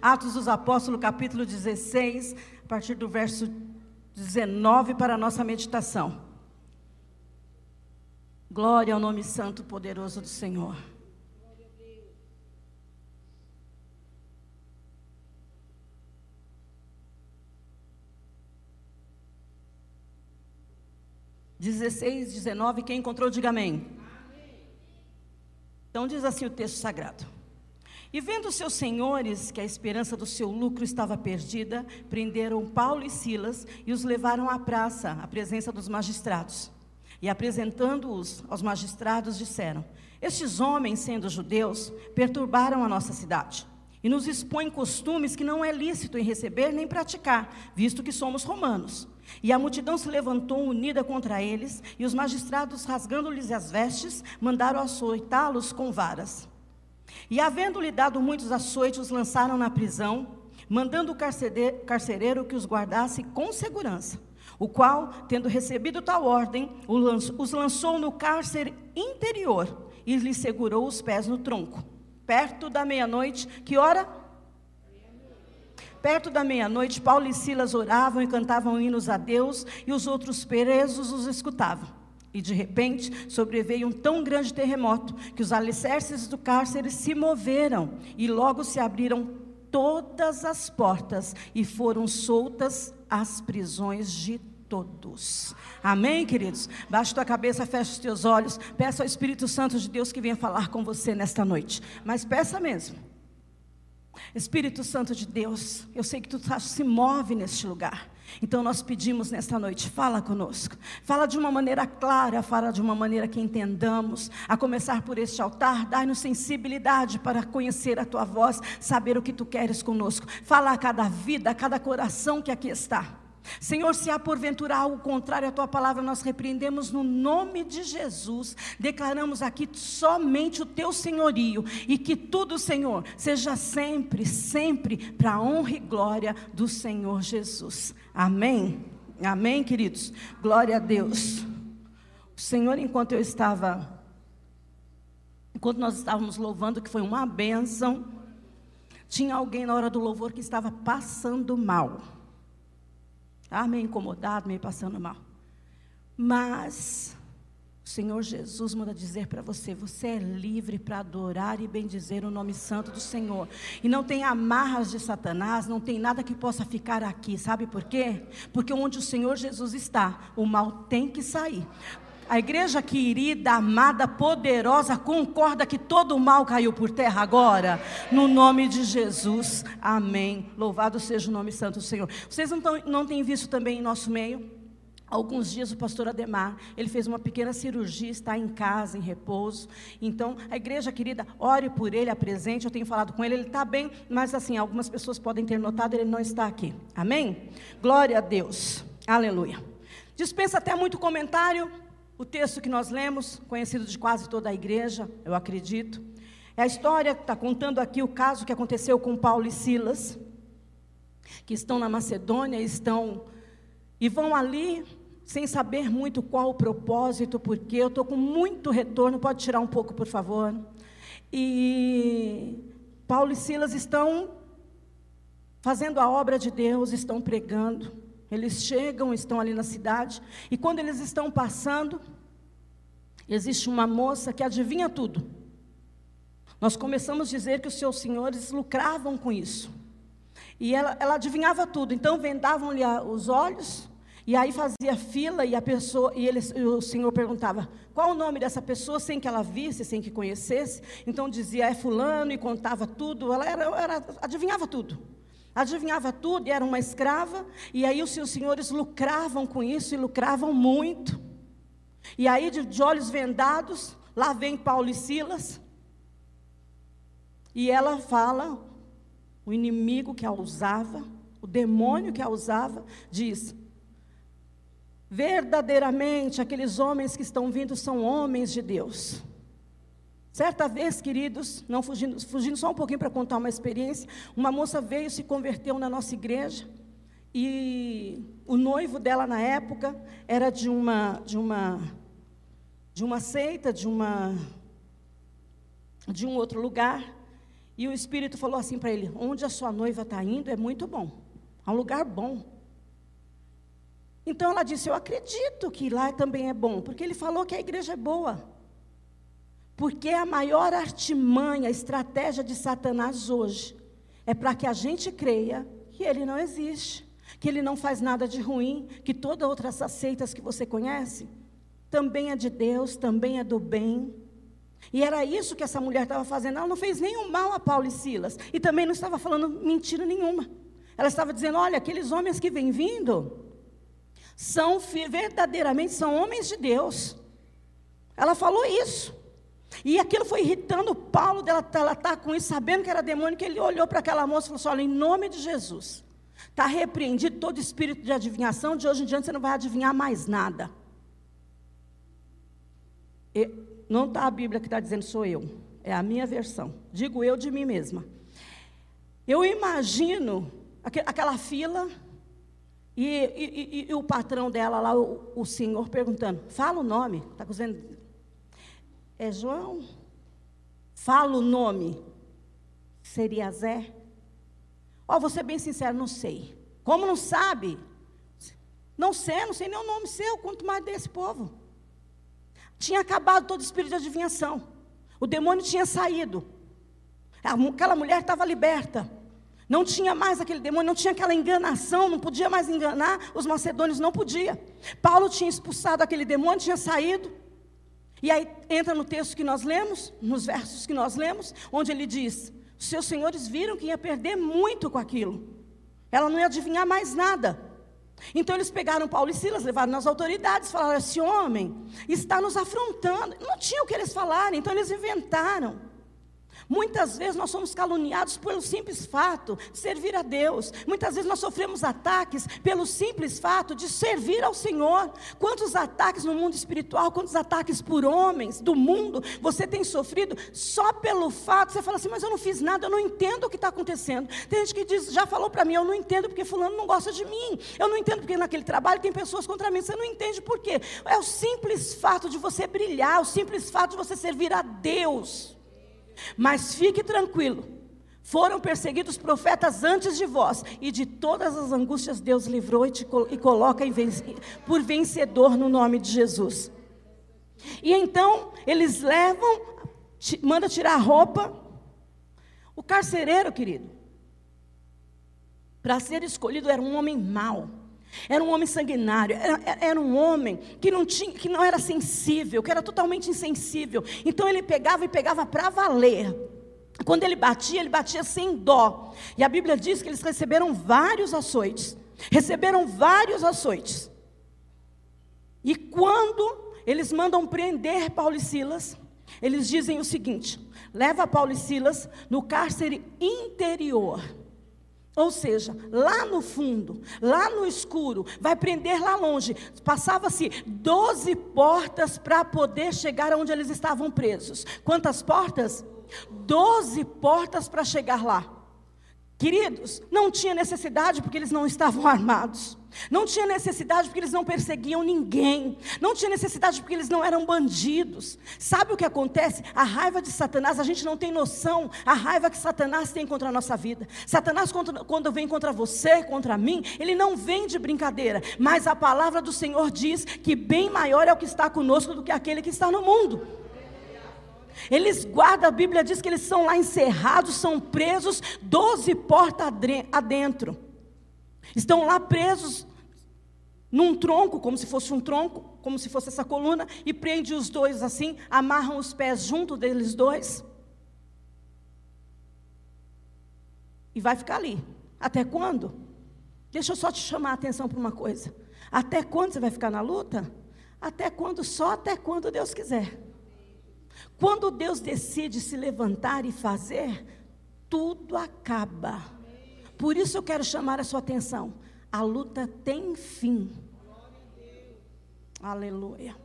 Atos dos Apóstolos, capítulo 16, a partir do verso 19, para a nossa meditação. Glória ao nome santo poderoso do Senhor. Dezesseis, dezenove, quem encontrou, diga amém. amém. Então diz assim o texto sagrado. E vendo seus senhores que a esperança do seu lucro estava perdida, prenderam Paulo e Silas e os levaram à praça, à presença dos magistrados. E apresentando-os aos magistrados, disseram: Estes homens, sendo judeus, perturbaram a nossa cidade e nos expõem costumes que não é lícito em receber nem praticar, visto que somos romanos. E a multidão se levantou unida contra eles, e os magistrados, rasgando-lhes as vestes, mandaram açoitá-los com varas. E havendo-lhe dado muitos açoites, os lançaram na prisão, mandando o carcereiro que os guardasse com segurança. O qual, tendo recebido tal ordem, os lançou no cárcere interior e lhes segurou os pés no tronco. Perto da meia-noite, que hora? Perto da meia-noite, Paulo e Silas oravam e cantavam hinos a Deus, e os outros presos os escutavam. E de repente sobreveio um tão grande terremoto que os alicerces do cárcere se moveram e logo se abriram todas as portas e foram soltas as prisões de todos. Amém, queridos? Baixa tua cabeça, fecha os teus olhos, peça ao Espírito Santo de Deus que venha falar com você nesta noite. Mas peça mesmo. Espírito Santo de Deus, eu sei que tu tá, se move neste lugar. Então nós pedimos nesta noite, fala conosco. Fala de uma maneira clara, fala de uma maneira que entendamos. A começar por este altar, dai-nos sensibilidade para conhecer a tua voz, saber o que tu queres conosco. Fala a cada vida, a cada coração que aqui está. Senhor, se há porventura algo contrário à tua palavra, nós repreendemos no nome de Jesus. Declaramos aqui somente o teu senhorio e que tudo, Senhor, seja sempre, sempre para a honra e glória do Senhor Jesus. Amém. Amém, queridos. Glória a Deus. O Senhor, enquanto eu estava enquanto nós estávamos louvando, que foi uma bênção, tinha alguém na hora do louvor que estava passando mal. Estava meio incomodado, meio passando mal. Mas o Senhor Jesus manda dizer para você: você é livre para adorar e bendizer o nome santo do Senhor. E não tem amarras de Satanás, não tem nada que possa ficar aqui. Sabe por quê? Porque onde o Senhor Jesus está, o mal tem que sair. A igreja querida, amada, poderosa, concorda que todo o mal caiu por terra agora? No nome de Jesus. Amém. Louvado seja o nome santo do Senhor. Vocês não, tão, não têm visto também em nosso meio? Alguns dias o pastor Ademar, ele fez uma pequena cirurgia, está em casa, em repouso. Então, a igreja querida, ore por ele, apresente. Eu tenho falado com ele, ele está bem, mas assim, algumas pessoas podem ter notado, ele não está aqui. Amém? Glória a Deus. Aleluia. Dispensa até muito comentário. O texto que nós lemos, conhecido de quase toda a igreja, eu acredito, é a história que está contando aqui o caso que aconteceu com Paulo e Silas, que estão na Macedônia, estão e vão ali sem saber muito qual o propósito, porque eu estou com muito retorno, pode tirar um pouco, por favor. E Paulo e Silas estão fazendo a obra de Deus, estão pregando. Eles chegam, estão ali na cidade, e quando eles estão passando, existe uma moça que adivinha tudo. Nós começamos a dizer que os seus senhores lucravam com isso. E ela, ela adivinhava tudo. Então vendavam-lhe os olhos, e aí fazia fila, e a pessoa, e, ele, e o senhor perguntava qual o nome dessa pessoa, sem que ela visse, sem que conhecesse. Então dizia, é fulano, e contava tudo. Ela era, era adivinhava tudo. Adivinhava tudo e era uma escrava, e aí os seus senhores lucravam com isso e lucravam muito. E aí, de, de olhos vendados, lá vem Paulo e Silas, e ela fala, o inimigo que a usava, o demônio que a usava, diz: verdadeiramente aqueles homens que estão vindo são homens de Deus. Certa vez, queridos, não fugindo, fugindo só um pouquinho para contar uma experiência, uma moça veio se converteu na nossa igreja e o noivo dela na época era de uma de uma de uma seita, de uma de um outro lugar. E o Espírito falou assim para ele: Onde a sua noiva está indo é muito bom, é um lugar bom. Então ela disse: Eu acredito que lá também é bom, porque ele falou que a igreja é boa. Porque a maior artimanha, estratégia de Satanás hoje é para que a gente creia que ele não existe, que ele não faz nada de ruim, que todas outras aceitas que você conhece também é de Deus, também é do bem. E era isso que essa mulher estava fazendo. Ela não fez nenhum mal a Paulo e Silas. E também não estava falando mentira nenhuma. Ela estava dizendo: olha, aqueles homens que vêm vindo são verdadeiramente são homens de Deus. Ela falou isso. E aquilo foi irritando Paulo dela ela tá com isso, sabendo que era demônio, que ele olhou para aquela moça e falou assim: olha, em nome de Jesus, está repreendido todo espírito de adivinhação, de hoje em diante você não vai adivinhar mais nada. E, não está a Bíblia que está dizendo sou eu, é a minha versão. Digo eu de mim mesma. Eu imagino aquela fila e, e, e, e, o patrão dela lá, o, o senhor, perguntando: fala o nome. Está é João? Fala o nome. Seria Zé? Ó, oh, vou ser bem sincero, não sei. Como não sabe? Não sei, não sei nem o nome seu, quanto mais desse povo. Tinha acabado todo o espírito de adivinhação. O demônio tinha saído. Aquela mulher estava liberta. Não tinha mais aquele demônio, não tinha aquela enganação, não podia mais enganar, os macedônios não podia. Paulo tinha expulsado aquele demônio, tinha saído. E aí entra no texto que nós lemos, nos versos que nós lemos, onde ele diz: seus senhores viram que ia perder muito com aquilo. Ela não ia adivinhar mais nada. Então eles pegaram Paulo e Silas, levaram nas autoridades, falaram: esse homem está nos afrontando. Não tinha o que eles falarem, então eles inventaram. Muitas vezes nós somos caluniados pelo simples fato de servir a Deus. Muitas vezes nós sofremos ataques pelo simples fato de servir ao Senhor. Quantos ataques no mundo espiritual, quantos ataques por homens do mundo você tem sofrido só pelo fato, você fala assim, mas eu não fiz nada, eu não entendo o que está acontecendo. Tem gente que diz, já falou para mim, eu não entendo porque fulano não gosta de mim. Eu não entendo porque naquele trabalho tem pessoas contra mim. Você não entende por quê? É o simples fato de você brilhar, o simples fato de você servir a Deus. Mas fique tranquilo, foram perseguidos profetas antes de vós, e de todas as angústias Deus livrou e, te, e coloca por vencedor no nome de Jesus. E então eles levam, manda tirar a roupa. O carcereiro, querido, para ser escolhido era um homem mau. Era um homem sanguinário, era, era, um homem que não, tinha, que não era sensível, que era totalmente insensível. Então ele pegava e pegava para valer. Quando ele batia, ele batia sem dó. E a Bíblia diz que eles receberam vários açoites. Receberam vários açoites. E quando eles mandam prender Paulo e Silas, eles dizem o seguinte: leva Paulo e Silas no cárcere interior ou seja, lá no fundo, lá no escuro, vai prender lá longe. Passava-se 12 portas para poder chegar onde eles estavam presos. Quantas portas? 12 portas para chegar lá. Queridos, não tinha necessidade porque eles não estavam armados. Não tinha necessidade porque eles não perseguiam ninguém. Não tinha necessidade porque eles não eram bandidos. Sabe o que acontece? A raiva de Satanás, a gente não tem noção. A raiva que Satanás tem contra a nossa vida. Satanás, quando vem contra você, contra mim, ele não vem de brincadeira. Mas a palavra do Senhor diz que bem maior é o que está conosco do que aquele que está no mundo. Eles guardam, a Bíblia diz que eles são lá encerrados, são presos, doze portas adentro. Estão lá presos num tronco, como se fosse um tronco, como se fosse essa coluna, e prende os dois assim, amarram os pés junto deles dois. E vai ficar ali. Até quando? Deixa eu só te chamar a atenção para uma coisa. Até quando você vai ficar na luta? Até quando? Só até quando Deus quiser. Quando Deus decide se levantar e fazer, tudo acaba. Por isso eu quero chamar a sua atenção. A luta tem fim. Aleluia.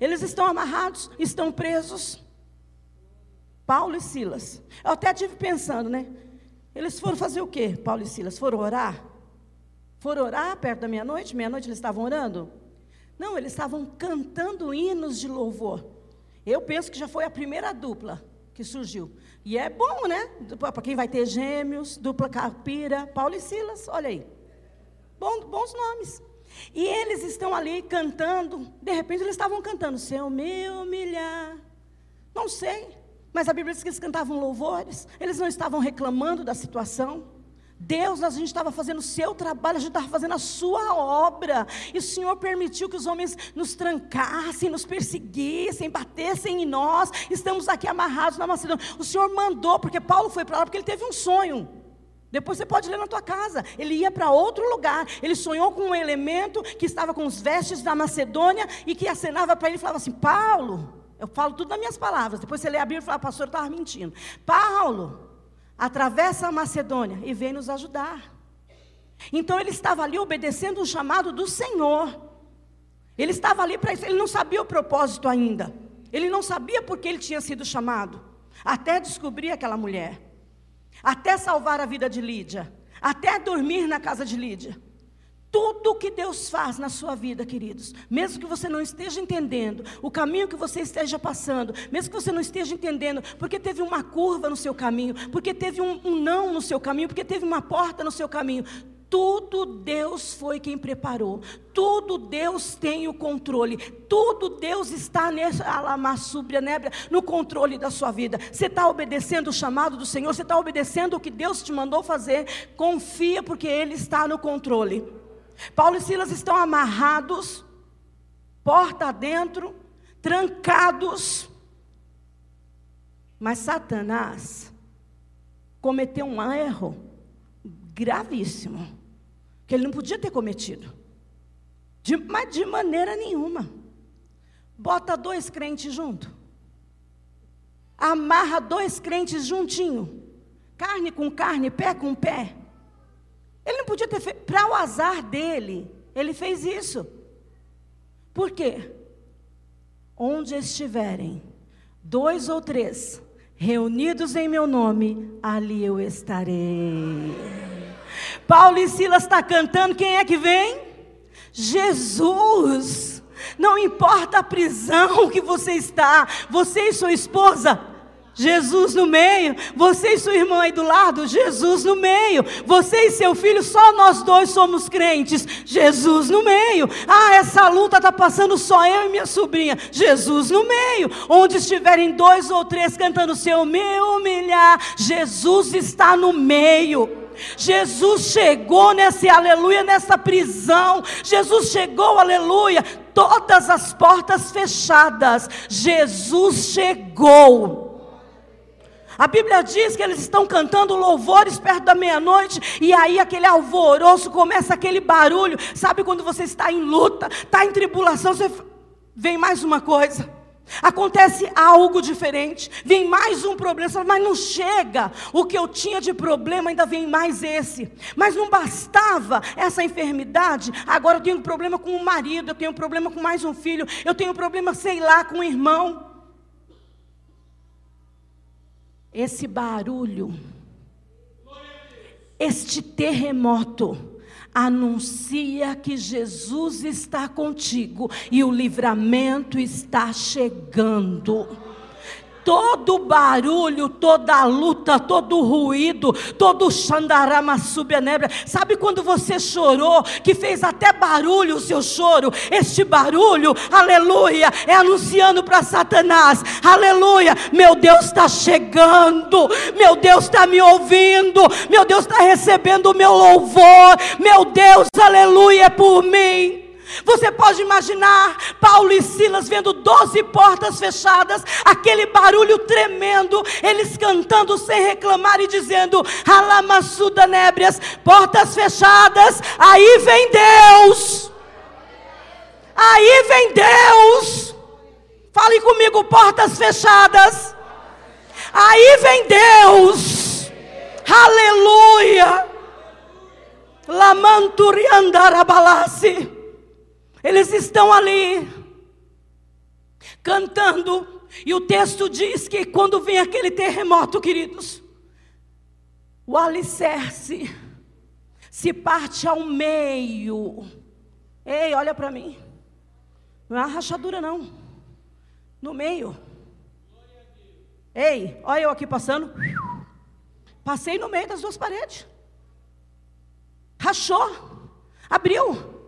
Eles estão amarrados, estão presos. Paulo e Silas. Eu até tive pensando, né? Eles foram fazer o quê, Paulo e Silas? Foram orar? Foram orar perto da meia-noite? Meia-noite eles estavam orando? Não, eles estavam cantando hinos de louvor. Eu penso que já foi a primeira dupla. que surgiu. E é bom, né? Para quem vai ter gêmeos, dupla capira, Paulo e Silas, olha aí. Bom, bons nomes. E eles estão ali cantando, de repente eles estavam cantando, se eu me humilhar. Não sei, mas a Bíblia diz que eles cantavam louvores, eles não estavam reclamando da situação. Deus, a gente estava fazendo o seu trabalho, a gente estava fazendo a sua obra. E o Senhor permitiu que os homens nos trancassem, nos perseguissem, batessem em nós. Estamos aqui amarrados na Macedônia. O Senhor mandou, porque Paulo foi para lá, porque ele teve um sonho. Depois você pode ler na tua casa. Ele ia para outro lugar. Ele sonhou com um elemento que estava com os vestes da Macedônia e que acenava para ele e falava assim: Paulo, eu falo tudo nas minhas palavras. Depois você lê a Bíblia e fala, pastor, eu estava mentindo. Paulo, atravessa a Macedônia e vem nos ajudar. Então ele estava ali obedecendo o chamado do Senhor. Ele estava ali para isso, ele não sabia o propósito ainda. Ele não sabia por que ele tinha sido chamado. Até descobrir aquela mulher. Até salvar a vida de Lídia. Até dormir na casa de Lídia. Tudo que Deus faz na sua vida, queridos, mesmo que você não esteja entendendo, o caminho que você esteja passando, mesmo que você não esteja entendendo, porque teve uma curva no seu caminho, porque teve um, um não no seu caminho, porque teve uma porta no seu caminho, tudo Deus foi quem preparou, tudo Deus tem o controle, tudo Deus está nessa alamassúbria nébria no controle da sua vida. Você está obedecendo o chamado do Senhor, você está obedecendo o que Deus te mandou fazer, confia porque Ele está no controle. Paulo e Silas estão amarrados, porta dentro, trancados. Mas Satanás cometeu um erro gravíssimo, que ele não podia ter cometido, de, mas de maneira nenhuma. Bota dois crentes junto, amarra dois crentes juntinho, carne com carne, pé com pé. Ele não podia ter feito, para o azar dele, ele fez isso. Por quê? Onde estiverem dois ou três reunidos em meu nome, ali eu estarei. Paulo e Silas está cantando, quem é que vem? Jesus. Não importa a prisão que você está, você e sua esposa Jesus no meio. Você e sua irmã aí do lado, Jesus no meio. Você e seu filho, só nós dois somos crentes. Jesus no meio. Ah, essa luta está passando só eu e minha sobrinha. Jesus no meio. Onde estiverem dois ou três cantando seu me humilhar, Jesus está no meio. Jesus chegou nesse aleluia, nessa prisão. Jesus chegou, aleluia. Todas as portas fechadas. Jesus chegou. A Bíblia diz que eles estão cantando louvores perto da meia-noite, e aí aquele alvoroço, começa aquele barulho. Sabe quando você está em luta, está em tribulação, você vem mais uma coisa. Acontece algo diferente, vem mais um problema, mas não chega. O que eu tinha de problema ainda vem mais esse. Mas não bastava essa enfermidade, agora eu tenho um problema com o marido, eu tenho um problema com mais um filho, eu tenho um problema, sei lá, com o irmão. Esse barulho, este terremoto, anuncia que Jesus está contigo e o livramento está chegando todo barulho, toda luta, todo ruído, todo xandarama subnebra. Sabe quando você chorou, que fez até barulho o seu choro? Este barulho, aleluia, é anunciando para Satanás: aleluia, meu Deus está chegando, meu Deus está me ouvindo, meu Deus está recebendo o meu louvor, meu Deus, aleluia, é por mim. Você pode imaginar Paulo e Silas vendo doze portas fechadas, aquele barulho tremendo, eles cantando sem reclamar e dizendo: Alamassuda nébrias, portas fechadas, aí vem Deus. Aí vem Deus. Fale comigo, portas fechadas. Aí vem Deus. Aleluia. Lamanturiandarabalasi. Eles estão ali cantando, e o texto diz que quando vem aquele terremoto, queridos, o alicerce se parte ao meio. Ei, olha para mim. Não é uma rachadura, não. No meio. Ei, olha eu aqui passando. Passei no meio das duas paredes. Rachou. Abriu.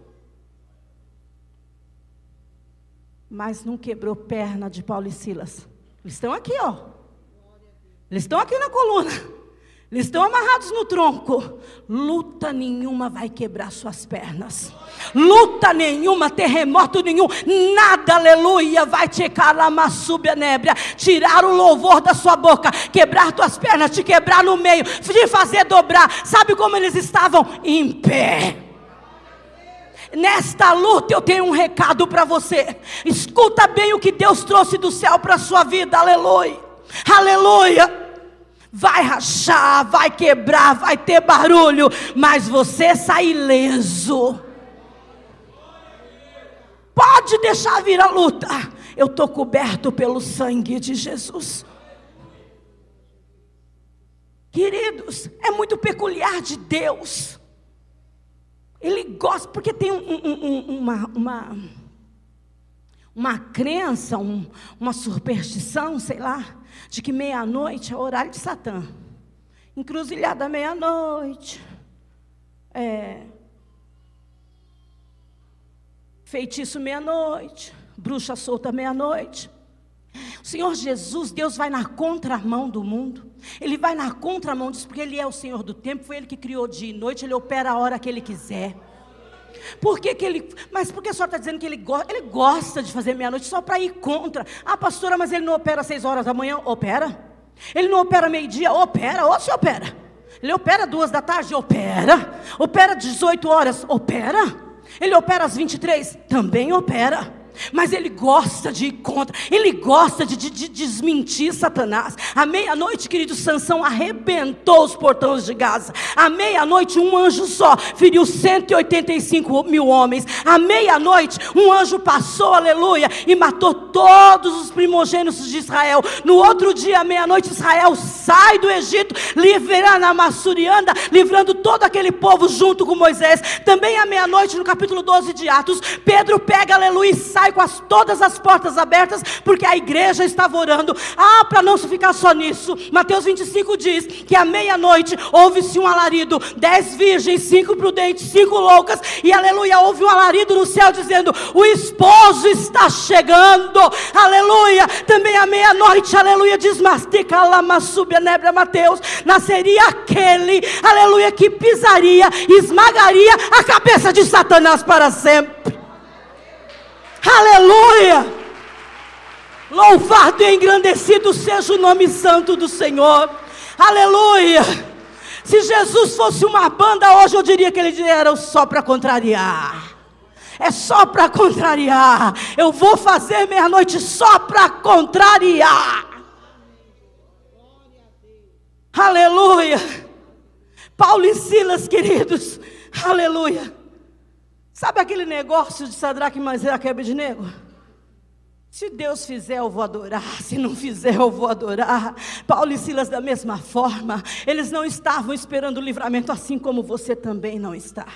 Mas não quebrou perna de Paulo e Silas. Eles estão aqui, ó. Eles estão aqui na coluna. Eles estão amarrados no tronco. Luta nenhuma vai quebrar suas pernas. Luta nenhuma, terremoto nenhum, nada, aleluia, vai te a nébria, tirar o louvor da sua boca, quebrar tuas pernas, te quebrar no meio, te fazer dobrar. Sabe como eles estavam? Em pé. Nesta luta eu tenho um recado para você. Escuta bem o que Deus trouxe do céu para a sua vida. Aleluia. Aleluia vai rachar, vai quebrar, vai ter barulho, mas você sai ileso. Pode deixar vir a luta. Eu estou coberto pelo sangue de Jesus. Queridos, é muito peculiar de Deus. Ele gosta, porque tem um, um, um, uma, uma, uma crença, uma superstição, sei lá, de que meia-noite é horário de Satã. Encruzilhada meia-noite. É, feitiço meia-noite. Bruxa solta meia-noite. O Senhor Jesus, Deus vai na contramão do mundo. Ele vai na contramão disso, porque Ele é o Senhor do tempo. Foi Ele que criou dia e noite. Ele opera a hora que Ele quiser. Por que, que ele. Mas por que a senhora está dizendo que ele, go, ele gosta de fazer meia-noite só para ir contra? Ah, pastora, mas ele não opera às seis horas da manhã? Opera. Ele não opera meio-dia? Opera. Ou se opera. Ele opera duas da tarde? Opera. Opera 18 horas? Opera. Ele opera às 23? Também opera. Mas ele gosta de ir contra, ele gosta de, de, de desmentir Satanás. À meia-noite, querido Sansão arrebentou os portões de Gaza. À meia-noite, um anjo só feriu 185 mil homens. À meia-noite, um anjo passou, aleluia, e matou todos os primogênitos de Israel. No outro dia, à meia-noite, Israel sai do Egito, livrando a Massurianda, livrando todo aquele povo junto com Moisés. Também à meia-noite, no capítulo 12 de Atos, Pedro pega, aleluia, e sai sai com as, todas as portas abertas, porque a igreja estava orando. Ah, para não ficar só nisso, Mateus 25 diz que à meia-noite houve-se um alarido, dez virgens, cinco prudentes, cinco loucas, e aleluia, houve um alarido no céu dizendo: o esposo está chegando, aleluia. Também à meia-noite, aleluia, diz nebra Mateus, nasceria aquele, aleluia, que pisaria, esmagaria a cabeça de Satanás para sempre. Aleluia! Louvado e engrandecido seja o nome santo do Senhor. Aleluia! Se Jesus fosse uma banda hoje, eu diria que ele era só para contrariar. É só para contrariar. Eu vou fazer meia-noite só para contrariar. Aleluia. Paulo e Silas, queridos. Aleluia Sabe aquele negócio de Sadraque, Maseira, e nego? Se Deus fizer, eu vou adorar. Se não fizer, eu vou adorar. Paulo e Silas, da mesma forma, eles não estavam esperando o livramento, assim como você também não está.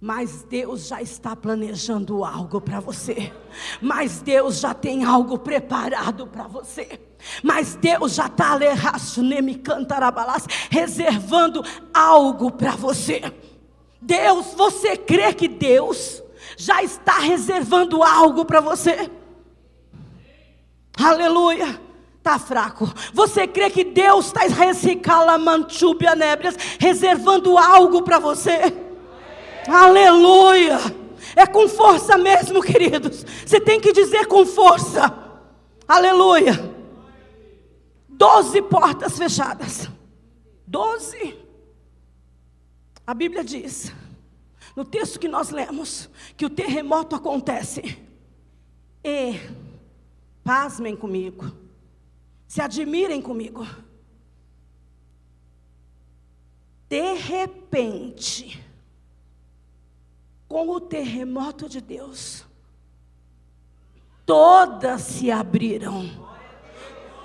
Mas Deus já está planejando algo para você. Mas Deus já tem algo preparado para você. Mas Deus já está reservando algo para você. Deus, você crê que Deus já está reservando algo para você? Aleluia. Está fraco. Você crê que Deus está reservando algo para você? Aleluia. É com força mesmo, queridos. Você tem que dizer com força. Aleluia. Doze portas fechadas. Doze. A Bíblia diz, no texto que nós lemos, que o terremoto acontece. E, pasmem comigo, se admirem comigo. De repente, com o terremoto de Deus, todas se abriram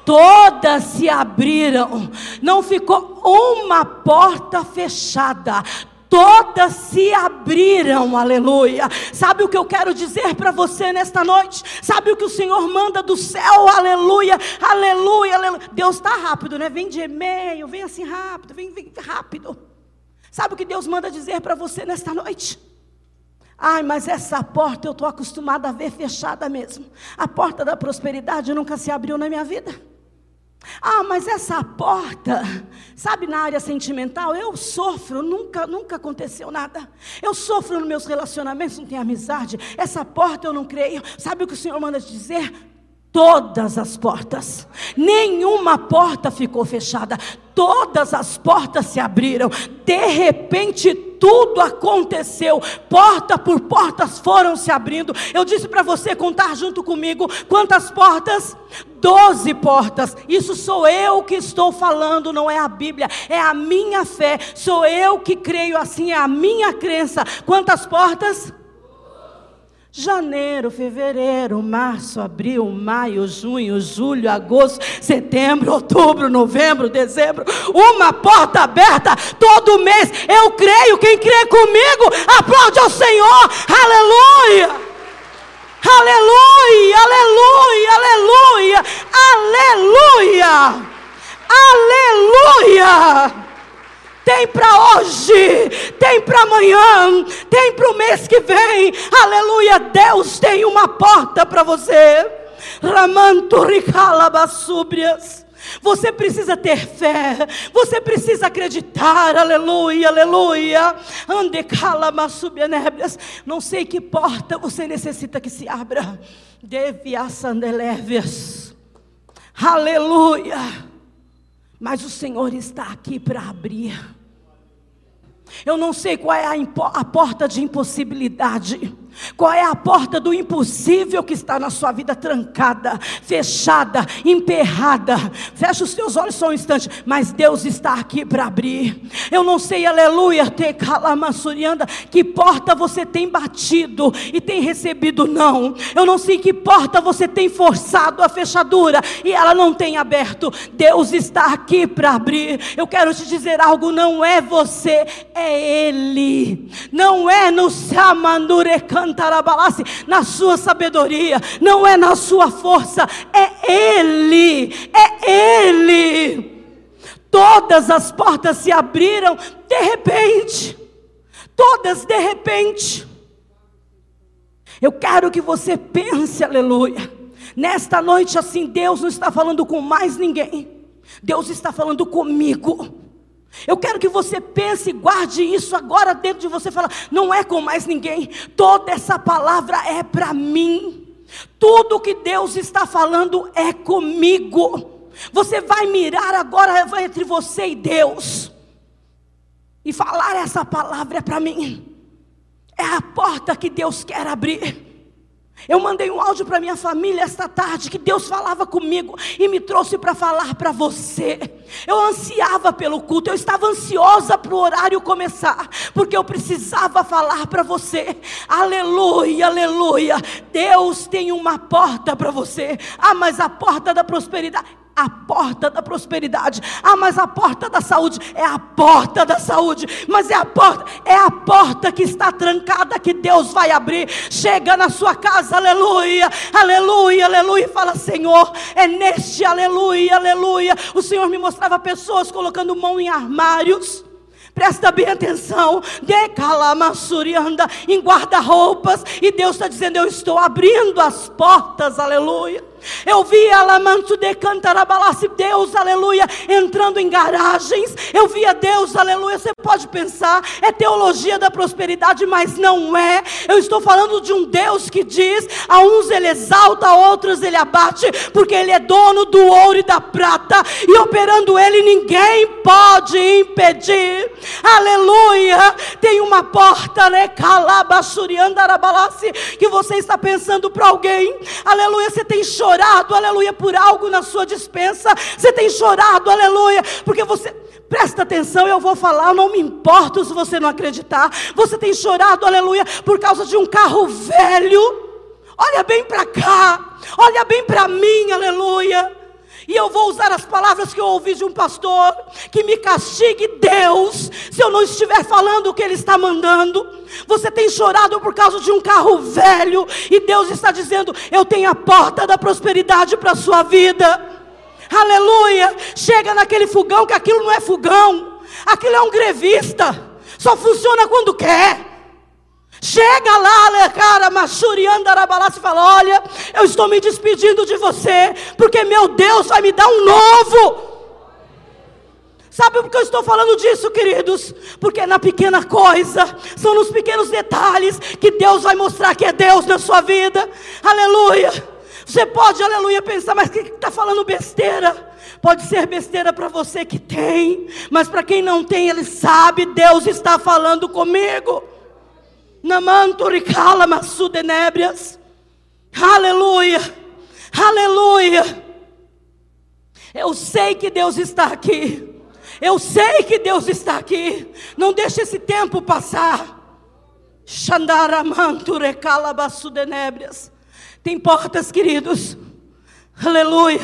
todas se abriram, não ficou uma porta fechada, todas se abriram, aleluia. Sabe o que eu quero dizer para você nesta noite? Sabe o que o Senhor manda do céu, aleluia, aleluia, aleluia. Deus está rápido, né? Vem de e-mail, vem assim rápido, vem, vem rápido. Sabe o que Deus manda dizer para você nesta noite? Ai, mas essa porta eu estou acostumada a ver fechada mesmo. A porta da prosperidade nunca se abriu na minha vida. Ah, mas essa porta, sabe, na área sentimental, eu sofro, nunca, nunca aconteceu nada. Eu sofro nos meus relacionamentos, não tem amizade. Essa porta eu não creio. Sabe o que o Senhor manda dizer? Todas as portas, nenhuma porta ficou fechada, todas as portas se abriram. De repente, tudo aconteceu, porta por portas foram se abrindo. Eu disse para você contar junto comigo quantas portas? Doze portas. Isso sou eu que estou falando, não é a Bíblia, é a minha fé. Sou eu que creio assim, é a minha crença. Quantas portas? Janeiro, fevereiro, março, abril, maio, junho, julho, agosto, setembro, outubro, novembro, dezembro. Uma porta aberta todo mês. Eu creio. Quem crê comigo, aplaude ao Senhor. Aleluia. Aleluia, aleluia, aleluia, aleluia, aleluia tem para hoje, tem para amanhã, tem para o mês que vem. Aleluia, Deus tem uma porta para você. Ramanto ricalabasúbrias. Você precisa ter fé, você precisa acreditar, aleluia, aleluia. Ande calamassubienébrias. Não sei que porta você necessita que se abra. Deviaçandelevias. Aleluia. Mas o Senhor está aqui para abrir. Eu não sei qual é a, a, porta de impossibilidade, qual é a porta do impossível que está na sua vida trancada, fechada, emperrada. Feche os seus olhos só um instante, mas Deus está aqui para abrir. Eu não sei, aleluia, te calamassurianda, que porta você tem batido e tem recebido não. Eu não sei que porta você tem forçado a fechadura e ela não tem aberto. Deus está aqui para abrir. Eu quero te dizer algo, não é você, é Ele. Não é no Samandure Cantarabalassi, na sua sabedoria, não é na sua força, é Ele, é Ele. Todas as portas se abriram de repente, todas de repente. Eu quero que você pense, aleluia. Nesta noite, assim, Deus não está falando com mais ninguém, Deus está falando comigo. Eu quero que você pense e guarde isso agora dentro de você. Fala, não é com mais ninguém. Toda essa palavra é para mim. Tudo que Deus está falando é comigo. Você vai mirar agora entre você e Deus e falar essa palavra é para mim. É a porta que Deus quer abrir. Eu mandei um áudio para minha família esta tarde que Deus falava comigo e me trouxe para falar para você. Eu ansiava pelo culto, eu estava ansiosa para o horário começar, porque eu precisava falar para você. Aleluia, aleluia. Deus tem uma porta para você. Ah, mas a porta da prosperidade a porta da prosperidade. Ah, mas a porta da saúde é a porta da saúde, mas é a porta, é a porta que está trancada que Deus vai abrir. Chega na sua casa, aleluia, aleluia, aleluia, e fala: Senhor, é neste aleluia, aleluia. O Senhor me mostrava pessoas colocando mão em armários. Presta bem atenção. Decalamassurianda em guarda-roupas. E Deus está dizendo: Eu estou abrindo as portas, aleluia. Eu vi Alamanto de Cantarabalasse, Deus, aleluia, entrando em garagens. Eu via Deus, aleluia. Você pode pensar, é teologia da prosperidade, mas não é. Eu estou falando de um Deus que diz: a uns ele exalta, a outros ele abate, porque ele é dono do ouro e da prata, e operando ele ninguém pode impedir. Aleluia. Tem uma porta, né? que você está pensando para alguém. Aleluia. Você tem chorado chorado, aleluia, por algo na sua dispensa. Você tem chorado, aleluia, porque você. Presta atenção, eu vou falar, não me importo se você não acreditar. Você tem chorado, aleluia, por causa de um carro velho. Olha bem para cá, olha bem para mim, aleluia. E eu vou usar as palavras que eu ouvi de um pastor: que me castigue Deus, se eu não estiver falando o que Ele está mandando. Você tem chorado por causa de um carro velho, e Deus está dizendo: Eu tenho a porta da prosperidade para a sua vida. Aleluia! Chega naquele fogão, que aquilo não é fogão, aquilo é um grevista, só funciona quando quer. Chega lá, cara, Machurianda Arabalá, e fala: Olha, eu estou me despedindo de você, porque meu Deus vai me dar um novo. Sabe por que eu estou falando disso, queridos? Porque na pequena coisa, são nos pequenos detalhes que Deus vai mostrar que é Deus na sua vida. Aleluia. Você pode, aleluia, pensar, mas que está falando besteira? Pode ser besteira para você que tem, mas para quem não tem, ele sabe, Deus está falando comigo. Namanturicala massudenébrias. Aleluia. Aleluia. Eu sei que Deus está aqui. Eu sei que Deus está aqui. Não deixe esse tempo passar. Xandaramanturecala bassudenébrias. Tem portas, queridos. Aleluia.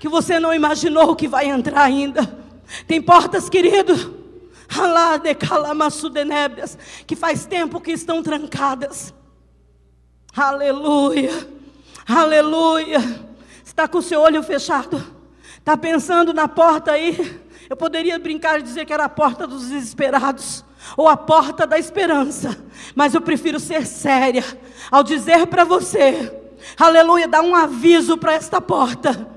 Que você não imaginou que vai entrar ainda. Tem portas, queridos que faz tempo que estão trancadas. Aleluia, aleluia. Está com o seu olho fechado, está pensando na porta aí. Eu poderia brincar e dizer que era a porta dos desesperados ou a porta da esperança, mas eu prefiro ser séria ao dizer para você, aleluia, dar um aviso para esta porta.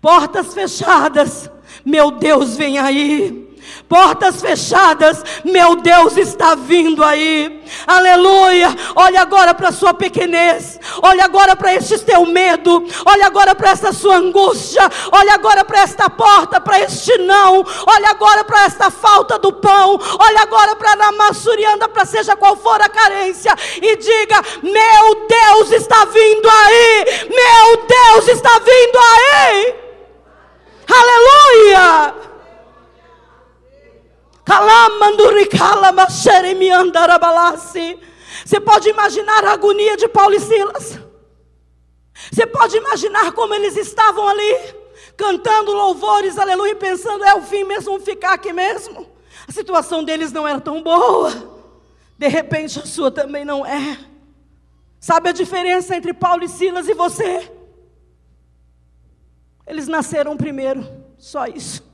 Portas fechadas, meu Deus, vem aí portas fechadas, meu Deus está vindo aí, aleluia. Olha agora para a sua pequenez, olha agora para este teu medo, olha agora para essa sua angústia, olha agora para esta porta, para este não, olha agora para esta falta do pão, olha agora para a massurianda, para seja qual for a carência, e diga: Meu Deus está vindo aí, meu Deus está vindo aí, aleluia. Você pode imaginar a agonia de Paulo e Silas. Você pode imaginar como eles estavam ali, cantando louvores, aleluia, pensando, é o fim mesmo, vamos ficar aqui mesmo. A situação deles não era tão boa. De repente a sua também não é. Sabe a diferença entre Paulo e Silas e você? Eles nasceram primeiro, só isso.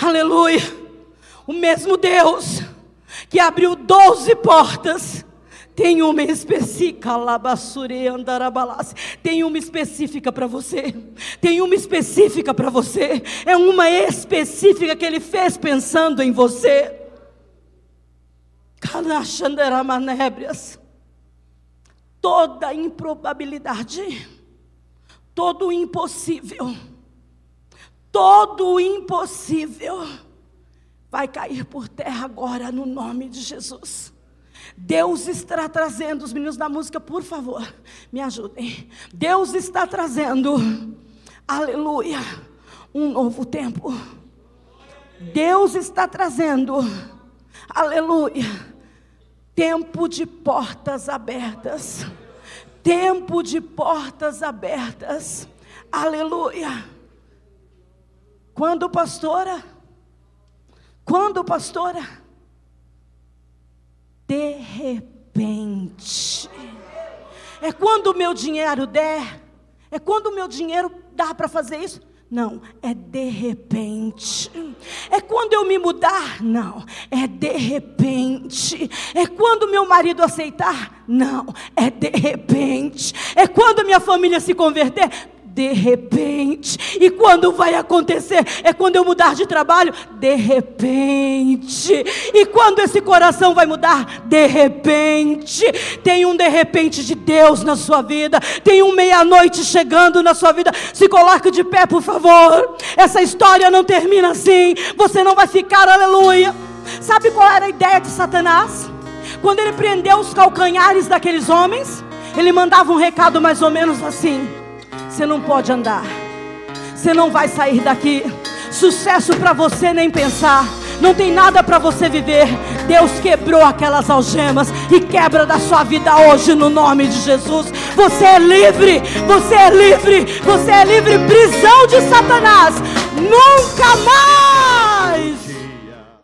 Aleluia. O mesmo Deus que abriu doze portas, tem uma específica, tem uma específica para você, tem uma específica para você, é uma específica que Ele fez pensando em você. Toda improbabilidade, todo impossível, todo impossível vai cair por terra agora no nome de Jesus. Deus está trazendo, os meninos da música, por favor, me ajudem. Deus está trazendo, aleluia, um novo tempo. Deus está trazendo, aleluia, tempo de portas abertas. Tempo de portas abertas, aleluia. Quando, pastora? Quando, pastora? De repente. É quando o meu dinheiro der? É quando o meu dinheiro dá para fazer isso? Não, é de repente. É quando eu me mudar? Não, é de repente. É quando meu marido aceitar? Não, é de repente. É quando minha família se converter? De repente. E quando vai acontecer? É quando eu mudar de trabalho? De repente. E quando esse coração vai mudar? De repente. Tem um de repente de Deus na sua vida. Tem um meia-noite chegando na sua vida. Se coloque de pé, por favor. Essa história não termina assim. Você não vai ficar, aleluia. Sabe qual era a ideia de Satanás? Quando ele prendeu os calcanhares daqueles homens, ele mandava um recado mais ou menos assim: você não pode andar. Você não vai sair daqui. Sucesso para você nem pensar. não tem nada para você viver. Deus quebrou aquelas algemas e quebra da sua vida hoje no nome de Jesus. Você é livre, você é livre, você é livre. Prisão de Satanás, nunca mais